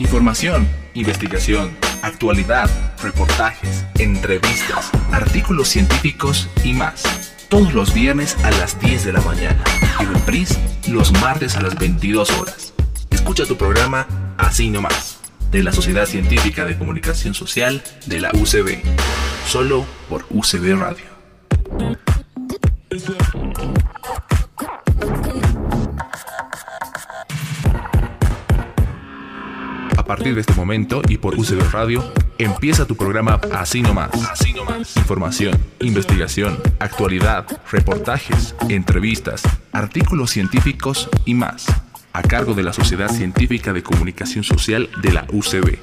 Información, investigación, actualidad, reportajes, entrevistas, artículos científicos y más. Todos los viernes a las 10 de la mañana y reprise los martes a las 22 horas. Escucha tu programa Así nomás, de la Sociedad Científica de Comunicación Social de la UCB, solo por UCB Radio. Partir de este momento y por UCB Radio, empieza tu programa Así nomás. Así nomás. Información, investigación, actualidad, reportajes, entrevistas, artículos científicos y más. A cargo de la Sociedad Científica de Comunicación Social de la UCB.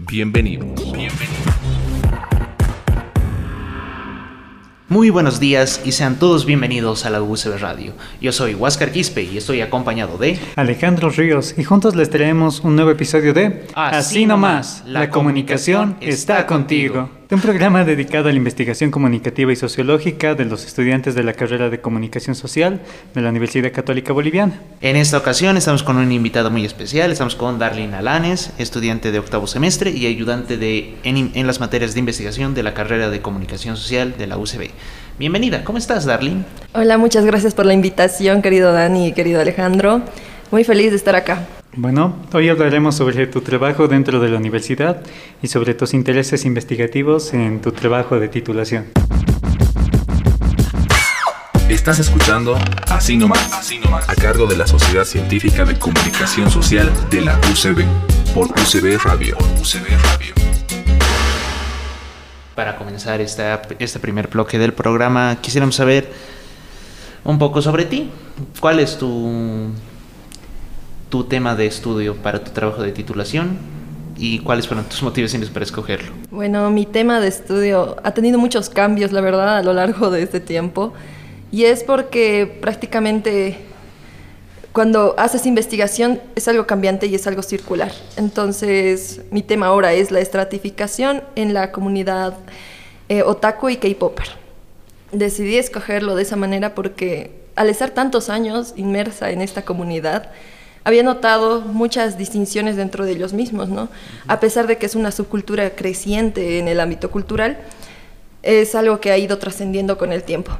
Bienvenidos. Bienvenidos. Muy buenos días y sean todos bienvenidos a la UCB Radio. Yo soy Huáscar Quispe y estoy acompañado de Alejandro Ríos y juntos les traemos un nuevo episodio de Así, nomás, la, comunicación, está contigo un programa dedicado a la investigación comunicativa y sociológica de los estudiantes de la carrera de Comunicación Social de la Universidad Católica Boliviana. En esta ocasión estamos con un invitado muy especial, estamos con Darlene Alanes, estudiante de octavo semestre y ayudante de, en, en las materias de investigación de la carrera de Comunicación Social de la UCB. Bienvenida, ¿cómo estás Darlene? Hola, muchas gracias por la invitación, querido Dani y querido Alejandro. Muy feliz de estar acá. Bueno, hoy hablaremos sobre tu trabajo dentro de la universidad y sobre tus intereses investigativos en tu trabajo de titulación. Estás escuchando Así nomás, Así nomás, a cargo de la Sociedad Científica de Comunicación Social de la UCB, por UCB Radio. UCB Radio. Para comenzar esta, este primer bloque del programa, quisiéramos saber un poco sobre ti. ¿Cuál es tu tu tema de estudio para tu trabajo de titulación y cuáles fueron tus motivaciones para escogerlo. Bueno, mi tema de estudio ha tenido muchos cambios, la verdad, a lo largo de este tiempo. Y es porque prácticamente cuando haces investigación es algo cambiante y es algo circular. Entonces, mi tema ahora es la estratificación en la comunidad eh, otaku y K-Popper. Decidí escogerlo de esa manera porque al estar tantos años inmersa en esta comunidad, había notado muchas distinciones dentro de ellos mismos, ¿no? A pesar de que es una subcultura creciente en el ámbito cultural, es algo que ha ido trascendiendo con el tiempo.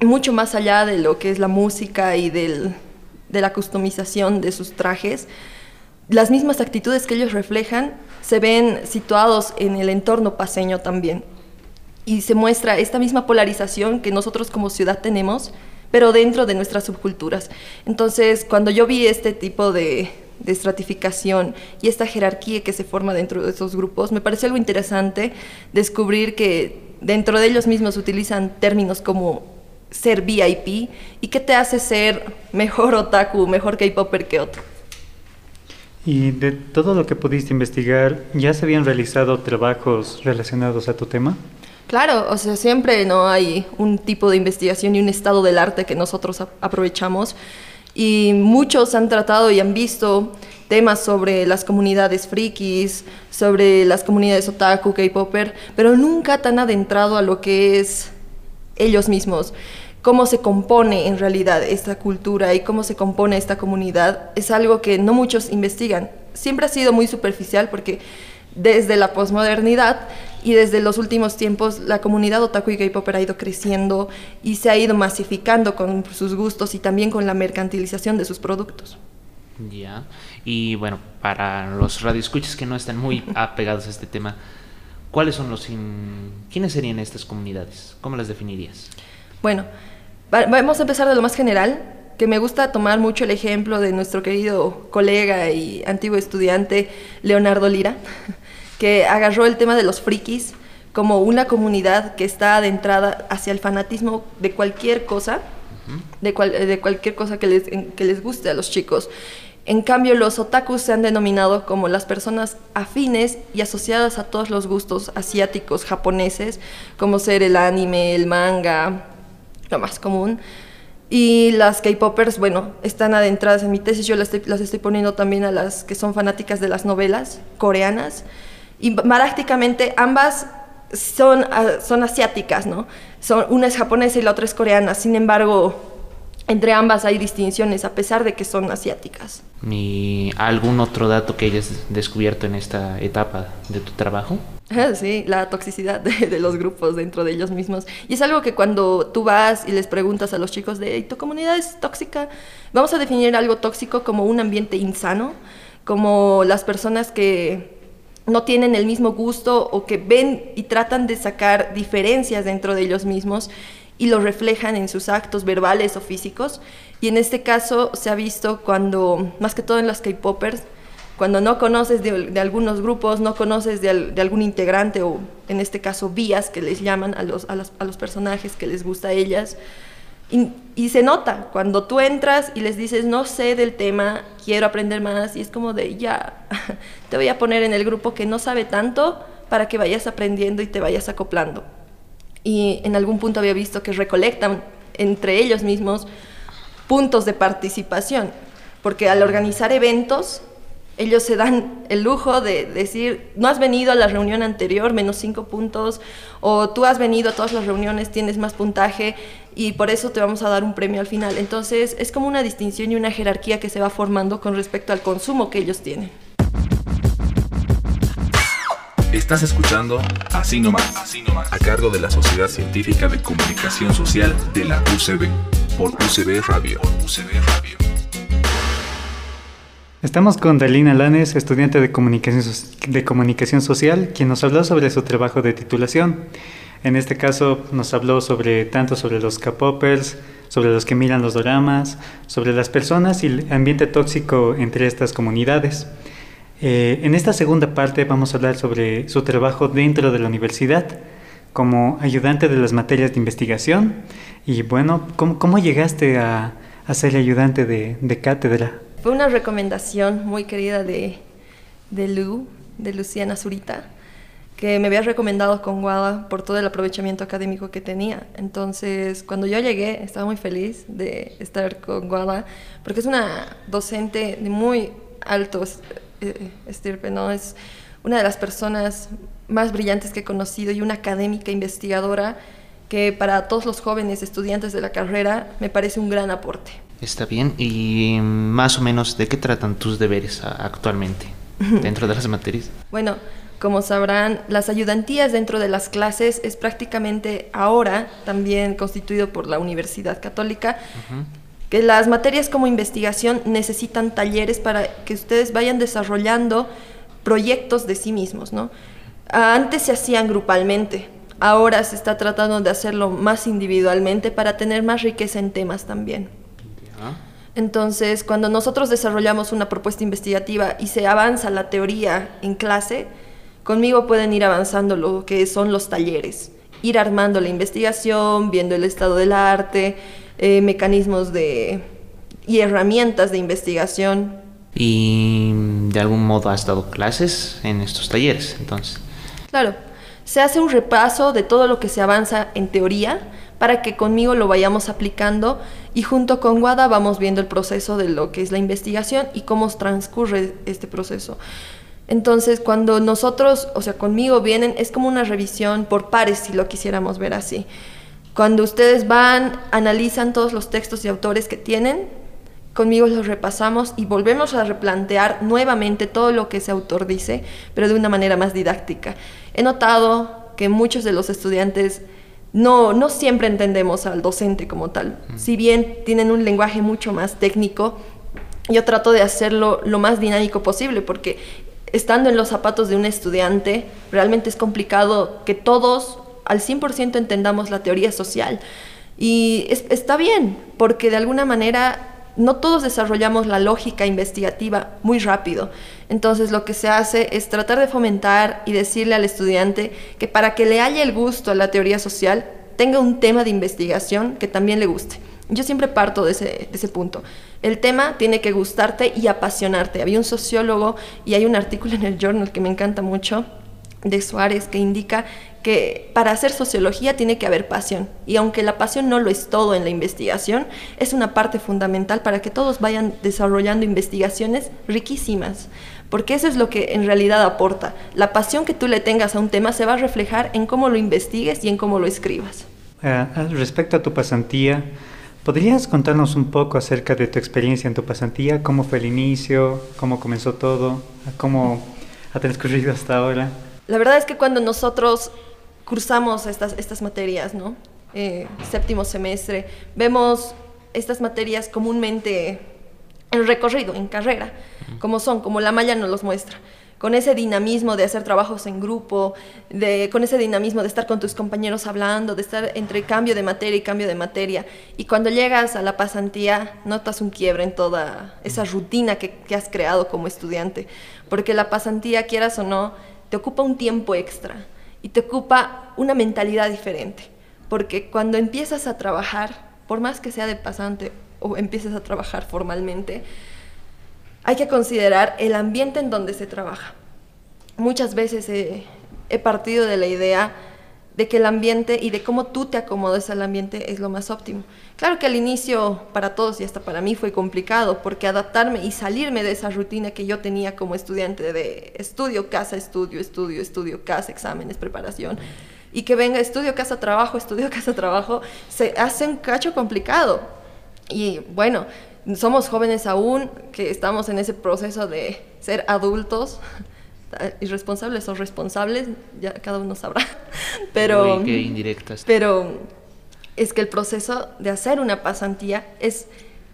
Mucho más allá de lo que es la música y del, de la customización de sus trajes, las mismas actitudes que ellos reflejan se ven situados en el entorno paseño también. Y se muestra esta misma polarización que nosotros como ciudad tenemos, pero dentro de nuestras subculturas. Entonces, cuando yo vi este tipo de, estratificación y esta jerarquía que se forma dentro de esos grupos, me pareció algo interesante descubrir que dentro de ellos mismos utilizan términos como ser VIP y qué te hace ser mejor otaku, mejor K-popper que otro. Y de todo lo que pudiste investigar, ¿ya se habían realizado trabajos relacionados a tu tema? Claro, o sea, siempre no hay un tipo de investigación y un estado del arte que nosotros aprovechamos. Y muchos han tratado y han visto temas sobre las comunidades frikis, sobre las comunidades otaku, K-popper, pero nunca tan adentrado a lo que es ellos mismos. Cómo se compone en realidad esta cultura y cómo se compone esta comunidad es algo que no muchos investigan. Siempre ha sido muy superficial porque desde la posmodernidad y desde los últimos tiempos la comunidad otaku y K-pop ha ido creciendo y se ha ido masificando con sus gustos y también con la mercantilización de sus productos. Ya, y bueno, para los radioescuchas que no están muy apegados a este tema, ¿cuáles son los... ¿Quiénes serían estas comunidades? ¿Cómo las definirías? Bueno, vamos a empezar de lo más general, que me gusta tomar mucho el ejemplo de nuestro querido colega y antiguo estudiante Leonardo Lira, que agarró el tema de los frikis como una comunidad que está adentrada hacia el fanatismo de cualquier cosa, de, de, cualquier cosa que les, que les guste a los chicos. En cambio, los otakus se han denominado como las personas afines y asociadas a todos los gustos asiáticos, japoneses, como ser el anime, el manga, lo más común. Y las K-popers, bueno, están adentradas en mi tesis, yo las estoy, las estoy poniendo también a las que son fanáticas de las novelas coreanas y prácticamente ambas son, ah, son asiáticas, ¿no? Son, una es japonesa y la otra es coreana. Sin embargo, entre ambas hay distinciones a pesar de que son asiáticas. ¿Y algún otro dato que hayas descubierto en esta etapa de tu trabajo? Sí, la toxicidad de, los grupos dentro de ellos mismos. Y es algo que cuando tú vas y les preguntas a los chicos de tu comunidad es tóxica, vamos a definir algo tóxico como un ambiente insano, como las personas que no tienen el mismo gusto o que ven y tratan de sacar diferencias dentro de ellos mismos y lo reflejan en sus actos verbales o físicos. Y en este caso se ha visto cuando, más que todo en los K-Poppers, cuando no conoces de, algunos grupos, no conoces de, algún integrante o en este caso vías que les llaman a los, a los, personajes que les gusta a ellas. Y, se nota cuando tú entras y les dices, no sé del tema, quiero aprender más, y es como de, ya, te voy a poner en el grupo que no sabe tanto para que vayas aprendiendo y te vayas acoplando. Y en algún punto había visto que recolectan entre ellos mismos puntos de participación, porque al organizar eventos ellos se dan el lujo de decir, no has venido a la reunión anterior, menos cinco puntos, o tú has venido a todas las reuniones, tienes más puntaje y por eso te vamos a dar un premio al final. Entonces es como una distinción y una jerarquía que se va formando con respecto al consumo que ellos tienen. Estás escuchando Así Nomás, Así Nomás, a cargo de la Sociedad Científica de Comunicación Social de la UCB, por UCB Radio. UCB Radio. Estamos con Dalina Lanes, estudiante de comunicación, de comunicación social, quien nos habló sobre su trabajo de titulación. En este caso nos habló sobre tanto sobre los K-popers, sobre los que miran los dramas, sobre las personas y el ambiente tóxico entre estas comunidades. Eh, en esta segunda parte vamos a hablar sobre su trabajo dentro de la universidad como ayudante de las materias de investigación y bueno, ¿cómo, llegaste a, ser ayudante de cátedra? Fue una recomendación muy querida de, de Lu, de Luciana Zurita, que me había recomendado con Guada por todo el aprovechamiento académico que tenía. Entonces, cuando yo llegué, estaba muy feliz de estar con Guada, porque es una docente de muy alto eh, estirpe, ¿no? Es una de las personas más brillantes que he conocido y una académica investigadora que para todos los jóvenes estudiantes de la carrera me parece un gran aporte. Está bien. ¿Y más o menos de qué tratan tus deberes actualmente dentro de las materias? Bueno, como sabrán, las ayudantías dentro de las clases es prácticamente ahora también constituido por la Universidad Católica. Que las materias como investigación necesitan talleres para que ustedes vayan desarrollando proyectos de sí mismos, ¿no? Antes se hacían grupalmente, ahora se está tratando de hacerlo más individualmente para tener más riqueza en temas también. Entonces, cuando nosotros desarrollamos una propuesta investigativa y se avanza la teoría en clase, conmigo pueden ir avanzando lo que son los talleres, ir armando la investigación, viendo el estado del arte, eh, mecanismos de, y herramientas de investigación. ¿Y de algún modo has dado clases en estos talleres entonces? Claro, se hace un repaso de todo lo que se avanza en teoría para que conmigo lo vayamos aplicando y junto con Guada vamos viendo el proceso de lo que es la investigación y cómo transcurre este proceso. Entonces, cuando nosotros, o sea, conmigo vienen, es como una revisión por pares, si lo quisiéramos ver así. Cuando ustedes van, analizan todos los textos y autores que tienen, conmigo los repasamos y volvemos a replantear nuevamente todo lo que ese autor dice, pero de una manera más didáctica. He notado que muchos de los estudiantes no, no siempre entendemos al docente como tal. Si bien tienen un lenguaje mucho más técnico, yo trato de hacerlo lo más dinámico posible porque estando en los zapatos de un estudiante, realmente es complicado que todos al 100% entendamos la teoría social. Y está bien, porque de alguna manera no todos desarrollamos la lógica investigativa muy rápido. Entonces lo que se hace es tratar de fomentar y decirle al estudiante que para que le haya el gusto a la teoría social, tenga un tema de investigación que también le guste. Yo siempre parto de ese, punto. El tema tiene que gustarte y apasionarte. Había un sociólogo y hay un artículo en el journal que me encanta mucho de Suárez que indica que para hacer sociología tiene que haber pasión. Y aunque la pasión no lo es todo en la investigación, es una parte fundamental para que todos vayan desarrollando investigaciones riquísimas. Porque eso es lo que en realidad aporta. La pasión que tú le tengas a un tema se va a reflejar en cómo lo investigues y en cómo lo escribas. Eh, respecto a tu pasantía, ¿Podrías contarnos un poco acerca de tu experiencia en tu pasantía? ¿Cómo fue el inicio? ¿Cómo comenzó todo? ¿Cómo ha transcurrido hasta ahora? La verdad es que cuando nosotros cursamos estas, estas materias, ¿no? Eh, séptimo semestre, vemos estas materias comúnmente en recorrido, en carrera, como son, como la malla nos los muestra con ese dinamismo de hacer trabajos en grupo, de, con ese dinamismo de estar con tus compañeros hablando, de estar entre cambio de materia y cambio de materia. Y cuando llegas a la pasantía, notas un quiebre en toda esa rutina que, que has creado como estudiante, porque la pasantía, quieras o no, te ocupa un tiempo extra y te ocupa una mentalidad diferente, porque cuando empiezas a trabajar, por más que sea de pasante o empieces a trabajar formalmente, hay que considerar el ambiente en donde se trabaja. Muchas veces he, partido de la idea de que el ambiente y de cómo tú te acomodes al ambiente es lo más óptimo. Claro que al inicio para todos y hasta para mí fue complicado porque adaptarme y salirme de esa rutina que yo tenía como estudiante de estudio, casa, estudio, estudio, estudio, casa, exámenes, preparación y que venga estudio, casa, trabajo, estudio, casa, trabajo, se hace un cacho complicado. Y bueno, somos jóvenes aún, que estamos en ese proceso de ser adultos, irresponsables o responsables, ya cada uno sabrá. Pero, pero es que el proceso de hacer una pasantía es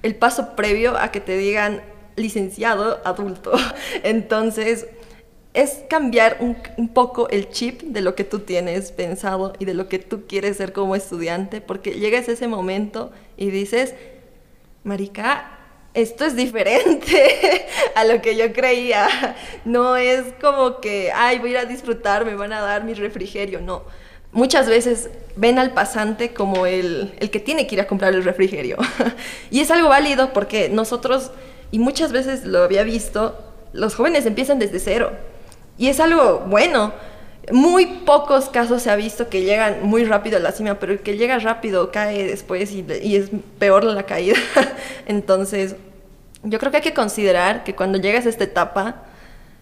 el paso previo a que te digan licenciado adulto. Entonces, es cambiar un, un, poco el chip de lo que tú tienes pensado y de lo que tú quieres ser como estudiante, porque llegas a ese momento y dices, marica, esto es diferente a lo que yo creía. No es como que, ay, voy a ir a disfrutar, me van a dar mi refrigerio. No. Muchas veces ven al pasante como el, el que tiene que ir a comprar el refrigerio. y es algo válido porque nosotros, y muchas veces lo había visto, los jóvenes empiezan desde cero. Y es algo bueno muy pocos casos se ha visto que llegan muy rápido a la cima, pero el que llega rápido cae después y, es peor la caída. Entonces, yo creo que hay que considerar que cuando llegas a esta etapa,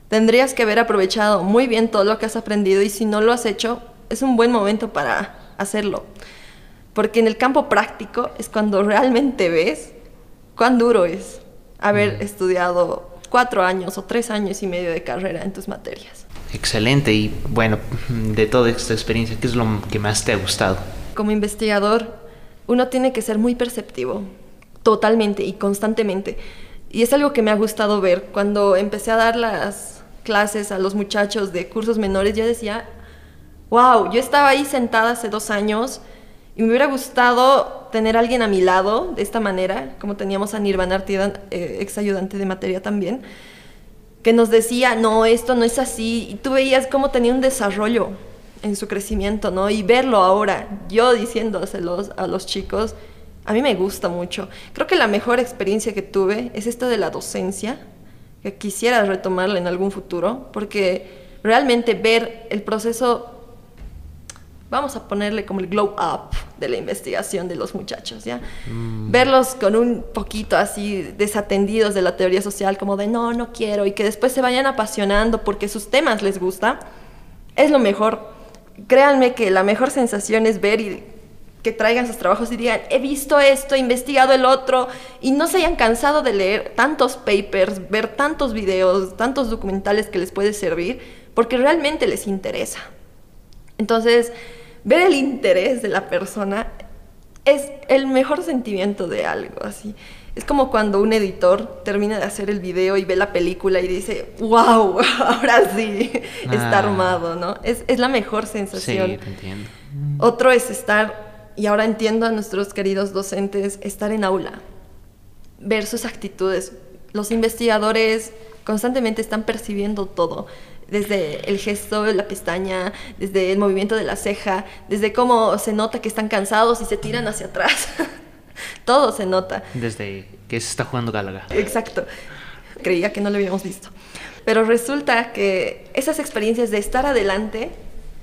tendrías que haber aprovechado muy bien todo lo que has aprendido y si no lo has hecho, es un buen momento para hacerlo. Porque en el campo práctico es cuando realmente ves cuán duro es haber mm. estudiado cuatro años o tres años y medio de carrera en tus materias. Excelente y bueno, de toda esta experiencia, ¿qué es lo que más te ha gustado? Como investigador, uno tiene que ser muy perceptivo, totalmente y constantemente. Y es algo que me ha gustado ver. Cuando empecé a dar las clases a los muchachos de cursos menores, yo decía, wow, yo estaba ahí sentada hace dos años y me hubiera gustado tener a alguien a mi lado de esta manera, como teníamos a Nirvana Artidan, eh, ex ayudante de materia también que nos decía, no, esto no es así, y tú veías cómo tenía un desarrollo en su crecimiento, ¿no? Y verlo ahora, yo diciéndoselos a los chicos, a mí me gusta mucho. Creo que la mejor experiencia que tuve es esta de la docencia, que quisiera retomarla en algún futuro, porque realmente ver el proceso vamos a ponerle como el glow up de la investigación de los muchachos, ¿ya? Mm. Verlos con un poquito así desatendidos de la teoría social, como de no, no quiero, y que después se vayan apasionando porque sus temas les gusta, es lo mejor. Créanme que la mejor sensación es ver y que traigan sus trabajos y digan, he visto esto, he investigado el otro, y no se hayan cansado de leer tantos papers, ver tantos videos, tantos documentales que les puede servir, porque realmente les interesa. Entonces, ver el interés de la persona es el mejor sentimiento de algo, así. Es como cuando un editor termina de hacer el video y ve la película y dice, wow, ahora sí, está ah. armado, ¿no? Es, es, la mejor sensación. Sí, te entiendo. Otro es estar, y ahora entiendo a nuestros queridos docentes, estar en aula, ver sus actitudes. Los investigadores constantemente están percibiendo todo desde el gesto de la pestaña, desde el movimiento de la ceja, desde cómo se nota que están cansados y se tiran hacia atrás. Todo se nota. Desde que se está jugando Gálaga. Exacto. Creía que no lo habíamos visto. Pero resulta que esas experiencias de estar adelante,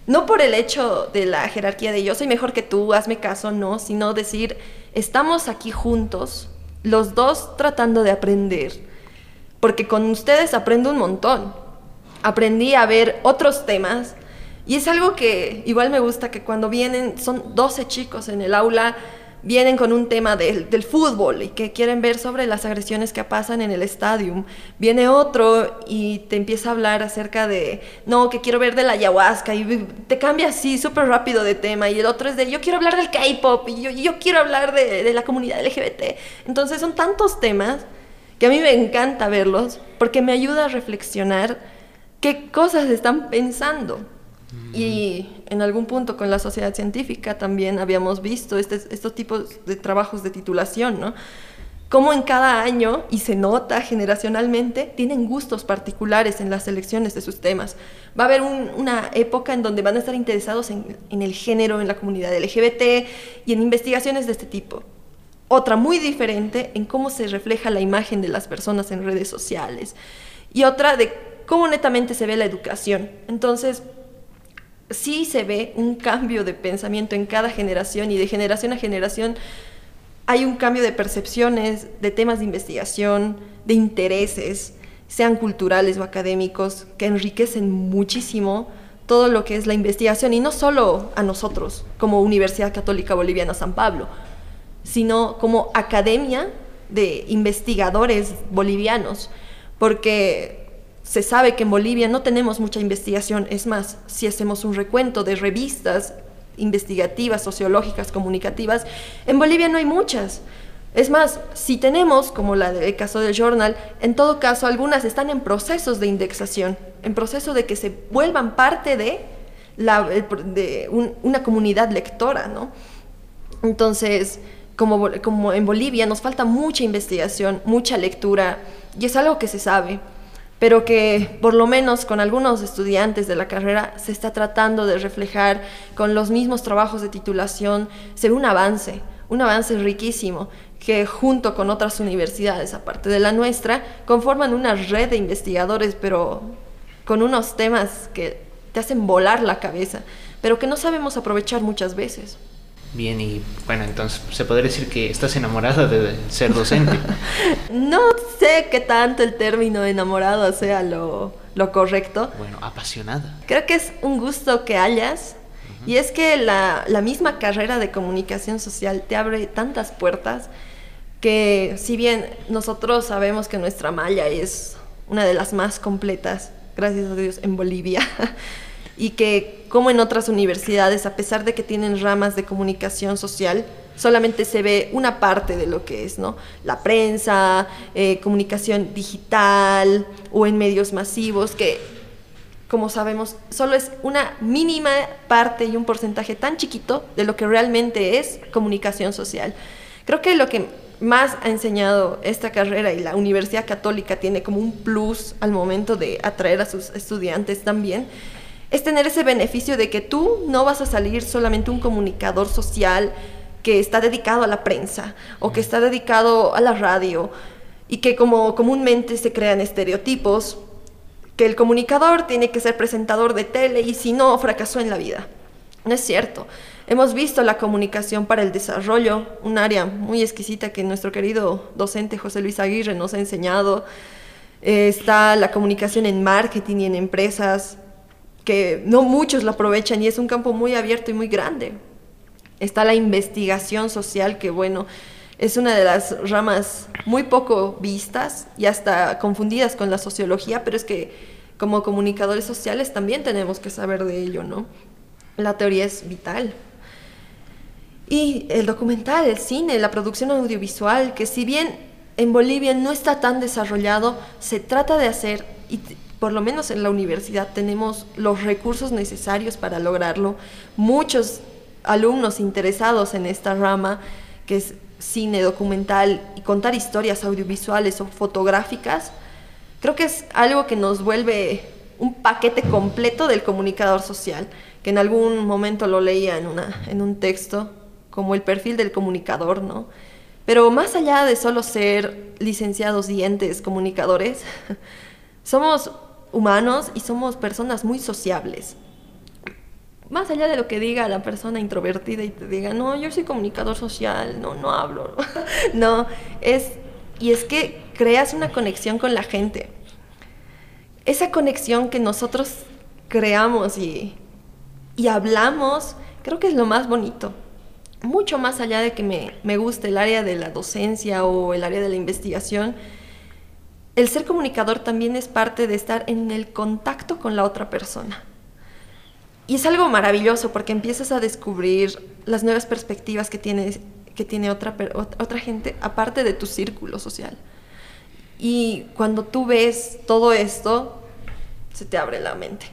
no por el hecho de la jerarquía de yo soy mejor que tú, hazme caso, no, sino decir, estamos aquí juntos, los dos tratando de aprender, porque con ustedes aprendo un montón aprendí a ver otros temas. Y es algo que igual me gusta que cuando vienen, son 12 chicos en el aula, vienen con un tema del, del, fútbol y que quieren ver sobre las agresiones que pasan en el estadio. Viene otro y te empieza a hablar acerca de, no, que quiero ver de la ayahuasca y te cambia así súper rápido de tema. Y el otro es de, yo quiero hablar del K-pop y yo, yo, quiero hablar de, de la comunidad LGBT. Entonces son tantos temas que a mí me encanta verlos porque me ayuda a reflexionar qué cosas están pensando. Y en algún punto con la sociedad científica también habíamos visto este, estos tipos de trabajos de titulación, ¿no? Cómo en cada año, y se nota generacionalmente, tienen gustos particulares en las selecciones de sus temas. Va a haber una época en donde van a estar interesados en, en el género, en la comunidad LGBT y en investigaciones de este tipo. Otra muy diferente en cómo se refleja la imagen de las personas en redes sociales. Y otra de cómo netamente se ve la educación. Entonces, sí se ve un cambio de pensamiento en cada generación y de generación a generación hay un cambio de percepciones, de temas de investigación, de intereses, sean culturales o académicos, que enriquecen muchísimo todo lo que es la investigación y no solo a nosotros como Universidad Católica Boliviana San Pablo, sino como academia de investigadores bolivianos, porque se sabe que en Bolivia no tenemos mucha investigación, es más, si hacemos un recuento de revistas investigativas, sociológicas, comunicativas, en Bolivia no hay muchas. Es más, si tenemos, como la del caso del Journal, en todo caso algunas están en procesos de indexación, en proceso de que se vuelvan parte de, la, de una comunidad lectora, ¿no? Entonces, como, como en Bolivia nos falta mucha investigación, mucha lectura, y es algo que se sabe pero que por lo menos con algunos estudiantes de la carrera se está tratando de reflejar con los mismos trabajos de titulación, se ve un avance, un avance riquísimo, que junto con otras universidades, aparte de la nuestra, conforman una red de investigadores, pero con unos temas que te hacen volar la cabeza, pero que no sabemos aprovechar muchas veces. Bien, y bueno, entonces se podría decir que estás enamorada de ser docente. no sé qué tanto el término enamorado sea lo, lo, correcto. Bueno, apasionada. Creo que es un gusto que hayas. Y es que la, la misma carrera de comunicación social te abre tantas puertas que si bien nosotros sabemos que nuestra malla es una de las más completas, gracias a Dios, en Bolivia, y que como en otras universidades, a pesar de que tienen ramas de comunicación social, solamente se ve una parte de lo que es, ¿no? La prensa, eh, comunicación digital o en medios masivos, que como sabemos, solo es una mínima parte y un porcentaje tan chiquito de lo que realmente es comunicación social. Creo que lo que más ha enseñado esta carrera y la Universidad Católica tiene como un plus al momento de atraer a sus estudiantes también, es tener ese beneficio de que tú no vas a salir solamente un comunicador social que está dedicado a la prensa o que está dedicado a la radio y que como comúnmente se crean estereotipos, que el comunicador tiene que ser presentador de tele y si no, fracasó en la vida. No es cierto. Hemos visto la comunicación para el desarrollo, un área muy exquisita que nuestro querido docente José Luis Aguirre nos ha enseñado. Eh, está la comunicación en marketing y en empresas, que no muchos lo aprovechan y es un campo muy abierto y muy grande. Está la investigación social, que bueno, es una de las ramas muy poco vistas y hasta confundidas con la sociología, pero es que como comunicadores sociales también tenemos que saber de ello, ¿no? La teoría es vital. Y el documental, el cine, la producción audiovisual, que si bien en Bolivia no está tan desarrollado, se trata de hacer, por lo menos en la universidad tenemos los recursos necesarios para lograrlo. Muchos alumnos interesados en esta rama, que es cine documental y contar historias audiovisuales o fotográficas, creo que es algo que nos vuelve un paquete completo del comunicador social, que en algún momento lo leía en, una, en un texto, como el perfil del comunicador, ¿no? Pero más allá de solo ser licenciados dientes comunicadores, somos humanos y somos personas muy sociables. Más allá de lo que diga la persona introvertida y te diga, no, yo soy comunicador social, no, no hablo. no, es, y es que creas una conexión con la gente. Esa conexión que nosotros creamos y, y hablamos, creo que es lo más bonito. mucho más allá de que me, me guste el área de la docencia o el área de la investigación, el ser comunicador también es parte de estar en el contacto con la otra persona. Y es algo maravilloso porque empiezas a descubrir las nuevas perspectivas que tiene, que tiene otra, otra gente aparte de tu círculo social. Y cuando tú ves todo esto, se te abre la mente.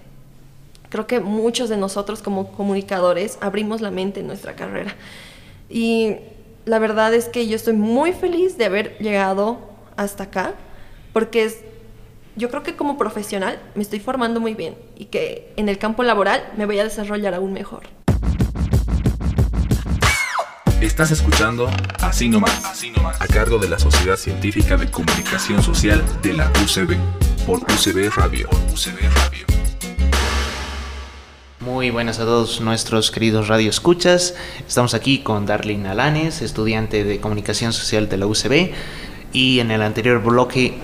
Creo que muchos de nosotros como comunicadores abrimos la mente en nuestra carrera. Y la verdad es que yo estoy muy feliz de haber llegado hasta acá, porque es, yo creo que como profesional me estoy formando muy bien y que en el campo laboral me voy a desarrollar aún mejor. Estás escuchando Así nomás, Así nomás, a cargo de la Sociedad Científica de Comunicación Social de la UCB, por UCB Radio. UCB Radio. Muy buenas a todos nuestros queridos radioescuchas. Estamos aquí con Darlene Alanes, estudiante de Comunicación Social de la UCB, y en el anterior bloque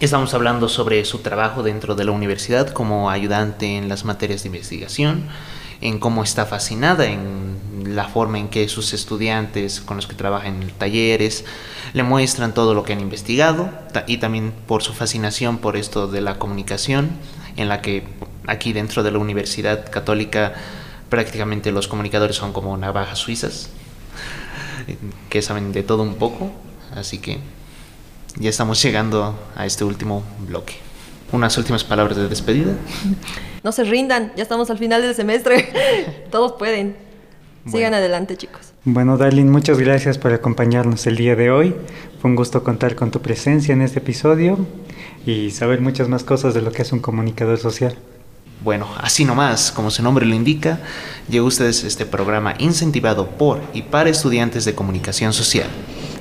estamos hablando sobre su trabajo dentro de la universidad como ayudante en las materias de investigación en cómo está fascinada en la forma en que sus estudiantes con los que trabaja en talleres le muestran todo lo que han investigado y también por su fascinación por esto de la comunicación en la que aquí dentro de la Universidad Católica prácticamente los comunicadores son como navajas suizas que saben de todo un poco así que ya estamos llegando a este último bloque unas últimas palabras de despedida no se rindan, ya estamos al final del semestre. Todos pueden. Sigan adelante, chicos. Bueno, Darlene, muchas gracias por acompañarnos el día de hoy. Fue un gusto contar con tu presencia en este episodio y saber muchas más cosas de lo que es un comunicador social. Bueno, así nomás, como su nombre lo indica, llegó a ustedes este programa incentivado por y para estudiantes de comunicación social.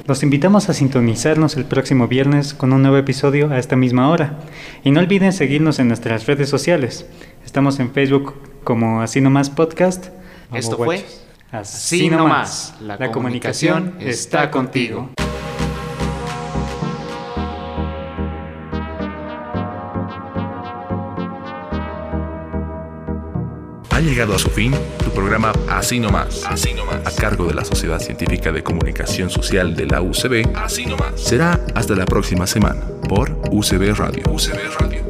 Los invitamos a sintonizarnos el próximo viernes con un nuevo episodio a esta misma hora. Y no olviden seguirnos en nuestras redes sociales. Estamos en Facebook como Así Nomás Podcast. Esto fue Así, Nomás. La, comunicación está contigo. Ha llegado a su fin tu programa Así Nomás, Así Nomás, a cargo de la Sociedad Científica de Comunicación Social de la UCB. Así Nomás. Será hasta la próxima semana por UCB Radio. UCB Radio.